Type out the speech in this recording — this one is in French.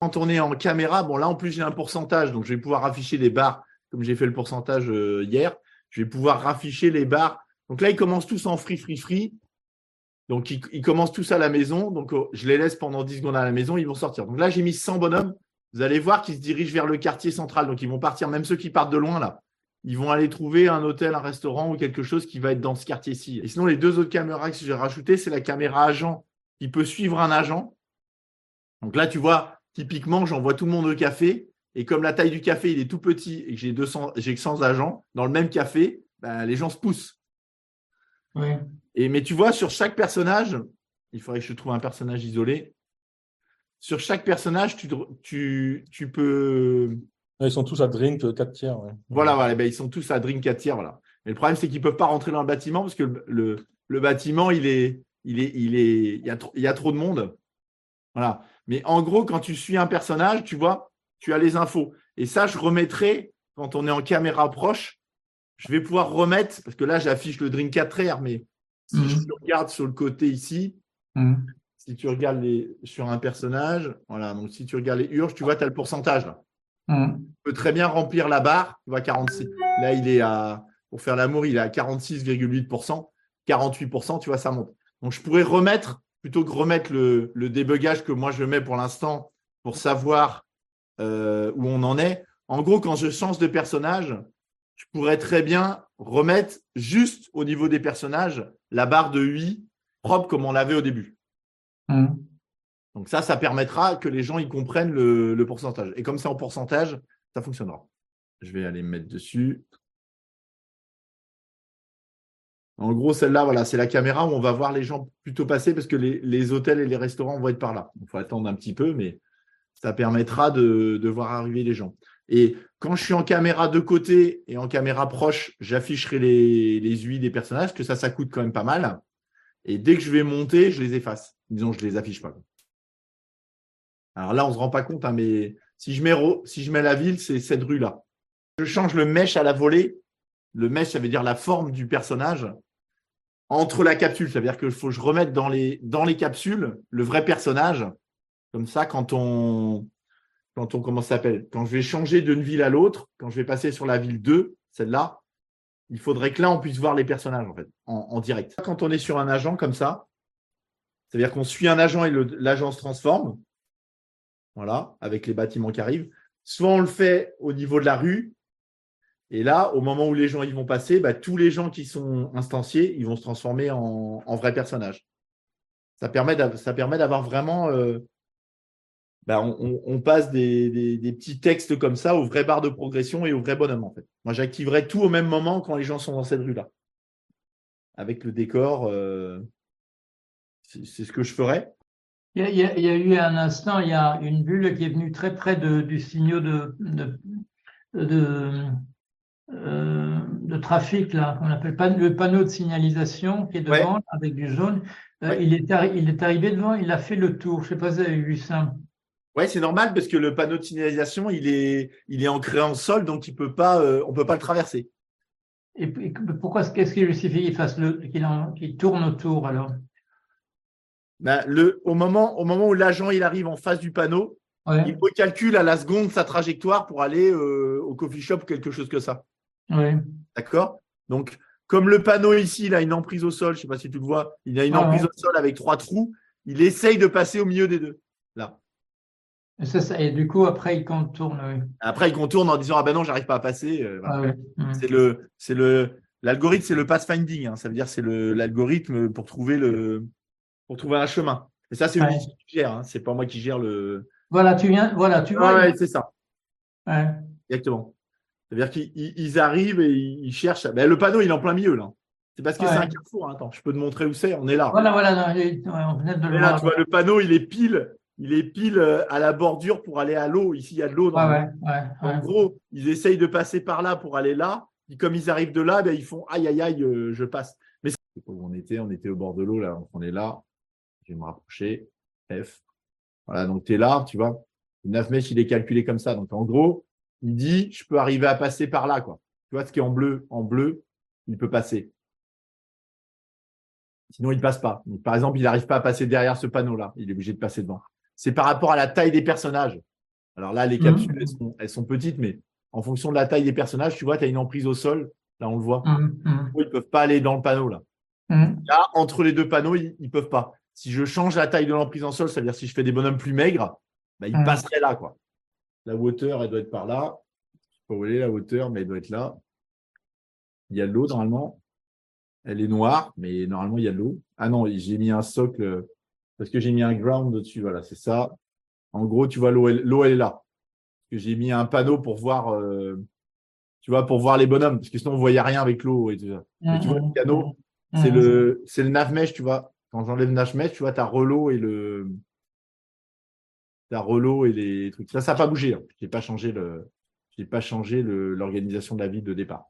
Quand on est en caméra, bon là en plus j'ai un pourcentage, donc je vais pouvoir afficher les barres comme j'ai fait le pourcentage euh, hier. Je vais pouvoir afficher les barres. Donc là, ils commencent tous en free, free, free. Donc ils, ils commencent tous à la maison. Donc oh, je les laisse pendant 10 secondes à la maison, ils vont sortir. Donc là, j'ai mis 100 bonhommes. Vous allez voir qu'ils se dirigent vers le quartier central. Donc ils vont partir, même ceux qui partent de loin là. Ils vont aller trouver un hôtel, un restaurant ou quelque chose qui va être dans ce quartier-ci. Et sinon, les deux autres caméras que j'ai rajoutées, c'est la caméra agent qui peut suivre un agent. Donc là, tu vois, typiquement, j'envoie tout le monde au café. Et comme la taille du café, il est tout petit et que j'ai 200, j'ai 100 agents dans le même café, ben, les gens se poussent. Oui. Et, mais tu vois, sur chaque personnage, il faudrait que je trouve un personnage isolé. Sur chaque personnage, tu, tu, tu peux. Ils sont tous à drink 4 tiers. ouais. Voilà, voilà ben, ils sont tous à drink 4 tiers. Voilà. Mais le problème, c'est qu'ils ne peuvent pas rentrer dans le bâtiment parce que le, le, le bâtiment, il est, il est, il est, il y a trop, il y a trop de monde. Voilà. Mais en gros, quand tu suis un personnage, tu vois, tu as les infos. Et ça, je remettrai quand on est en caméra proche. Je vais pouvoir remettre, parce que là, j'affiche le drink 4 tiers, mais si Mhm. je regarde sur le côté ici, Mhm. si tu regardes les, sur un personnage, voilà, donc si tu regardes les urges, tu vois, tu as le pourcentage. Là. Mhm. Tu peux très bien remplir la barre, tu vois, 46. Là, il est à, pour faire l'amour, il est à 46,8%, 48%, tu vois, ça monte. Donc, je pourrais remettre, plutôt que remettre le, le débugage que moi je mets pour l'instant pour savoir euh, où on en est. En gros, quand je change de personnage, je pourrais très bien remettre juste au niveau des personnages la barre de UI propre comme on l'avait au début. Mhm. Donc ça, ça permettra que les gens y comprennent le, le pourcentage. Et comme c'est en pourcentage, ça fonctionnera. Je vais aller me mettre dessus. En gros, celle-là, voilà, c'est la caméra où on va voir les gens plutôt passer parce que les, hôtels et les restaurants vont être par là. Il faut attendre un petit peu, mais ça permettra de, voir arriver les gens. Et quand je suis en caméra de côté et en caméra proche, j'afficherai les, les UI des personnages, que ça, ça coûte quand même pas mal. Et dès que je vais monter, je les efface. Disons, je les affiche pas. Alors là, on se rend pas compte, hein, mais si je mets, si je mets la ville, c'est cette rue-là. Je change le mesh à la volée. Le mesh, ça veut dire la forme du personnage entre la capsule. Ça veut dire qu'il faut que je remette dans les, dans les capsules le vrai personnage. Comme ça, quand on, quand on, comment s'appelle, quand je vais changer d'une ville à l'autre, quand je vais passer sur la ville 2, celle-là, il faudrait que là, on puisse voir les personnages, en fait, en, direct. Quand on est sur un agent comme ça, c'est-à-dire qu'on suit un agent et l'agent se transforme. Voilà, avec les bâtiments qui arrivent. Soit on le fait au niveau de la rue. Et là, au moment où les gens y vont passer, bah, tous les gens qui sont instanciés, ils vont se transformer en, vrais personnages. Ça permet d'avoir vraiment. euh, bah, on, passe des, petits textes comme ça aux vraies barres de progression et aux vrais bonhommes, en fait. Moi, j'activerai tout au même moment quand les gens sont dans cette rue-là. Avec le décor, euh, c'est ce que je ferais. Il y, a, eu un instant, il y a une bulle qui est venue très près du signaux de, de, de, euh, de trafic, là, qu'on appelle pan- le panneau de signalisation qui est devant, avec du jaune. Euh, Ouais. il, est il est arrivé devant, il a fait le tour. Je sais pas si vous avez vu ça. Ouais, c'est normal parce que le panneau de signalisation, il est, il est ancré en sol, donc il peut pas, euh, on peut pas le traverser. Et, pourquoi, qu'est-ce qui justifie qu'il fasse le, qu'il tourne autour, alors? Ben, le, au moment, au moment où l'agent il arrive en face du panneau, Ouais, il recalcule à la seconde sa trajectoire pour aller euh, au coffee shop ou quelque chose que ça. Ouais. D'accord? Donc, comme le panneau ici, il a une emprise au sol, je sais pas si tu le vois, il a une Ah emprise au sol avec trois trous, il essaye de passer au milieu des deux. Là. Et, ça, ça- et du coup, après, il contourne, oui. Après, il contourne en disant Ah ben non, j'arrive pas à passer. Euh. Ah. C'est le, c'est le, l'algorithme, c'est le pathfinding. hein. Ça veut dire c'est le, l'algorithme pour trouver le, pour trouver un chemin. Et ça, c'est Ouais. lui qui gère. Hein. C'est pas moi qui gère le. Voilà, tu viens, voilà, tu vois. Ouais, ouais, c'est ça, Ouais. exactement. C'est-à-dire qu'ils ils- ils arrivent et ils cherchent. Ben, le panneau, il est en plein milieu là. C'est parce que Ouais. c'est un carrefour. hein. Attends, je peux te montrer où c'est. On est là. Voilà, voilà, non, ouais, on venait de le là, tu vois, le panneau, il est pile, il est pile euh, à la bordure pour aller à l'eau. Ici, il y a de l'eau. dans Ouais, le- ouais, ouais, En gros, ils essayent de passer par là pour aller là. Et comme ils arrivent de là, ben, ils font aïe, aïe, aïe, euh, je passe. Mais c'est où on était, on était au bord de l'eau, là. Donc, on est là. Je vais me rapprocher. F. Voilà, donc tu es là, tu vois. Le 9 mètres, il est calculé comme ça. Donc, en gros, il dit, je peux arriver à passer par là, quoi. Tu vois, ce qui est en bleu, en bleu, il peut passer. Sinon, il passe pas. Par exemple, il n'arrive pas à passer derrière ce panneau-là. Il est obligé de passer devant. C'est par rapport à la taille des personnages. Alors là, les capsules, elles, sont, elles sont petites, mais en fonction de la taille des personnages, tu vois, tu as une emprise au sol. Là, on le voit. Hum, hum, Ils ne peuvent pas aller dans le panneau. Là, là entre les deux panneaux, ils ne peuvent pas. Si je change la taille de l'emprise en sol, c'est-à-dire si je fais des bonhommes plus maigres, bah, ils passeraient là. quoi. La hauteur, elle doit être par là. Je sais pas où elle est, la hauteur, mais elle doit être là. Il y a de l'eau, normalement. Elle est noire, mais normalement, il y a de l'eau. Ah non, j'ai mis un socle parce que j'ai mis un ground dessus. Voilà, c'est ça. En gros, tu vois, l'eau, elle, est là. Parce que j'ai mis un panneau pour voir, euh, tu vois, pour voir les bonhommes. Parce que sinon, on voyait rien avec l'eau et tout ça. Mais tu vois, le canot, C'est Hum. le, c'est le nav-mesh, tu vois. Quand j'enlève le nav-mesh, tu vois, t'as relot et le, t'as relot et les trucs. Ça, ça n'a pas bougé. hein. J'ai pas changé le, j'ai pas changé l'organisation de la ville de départ.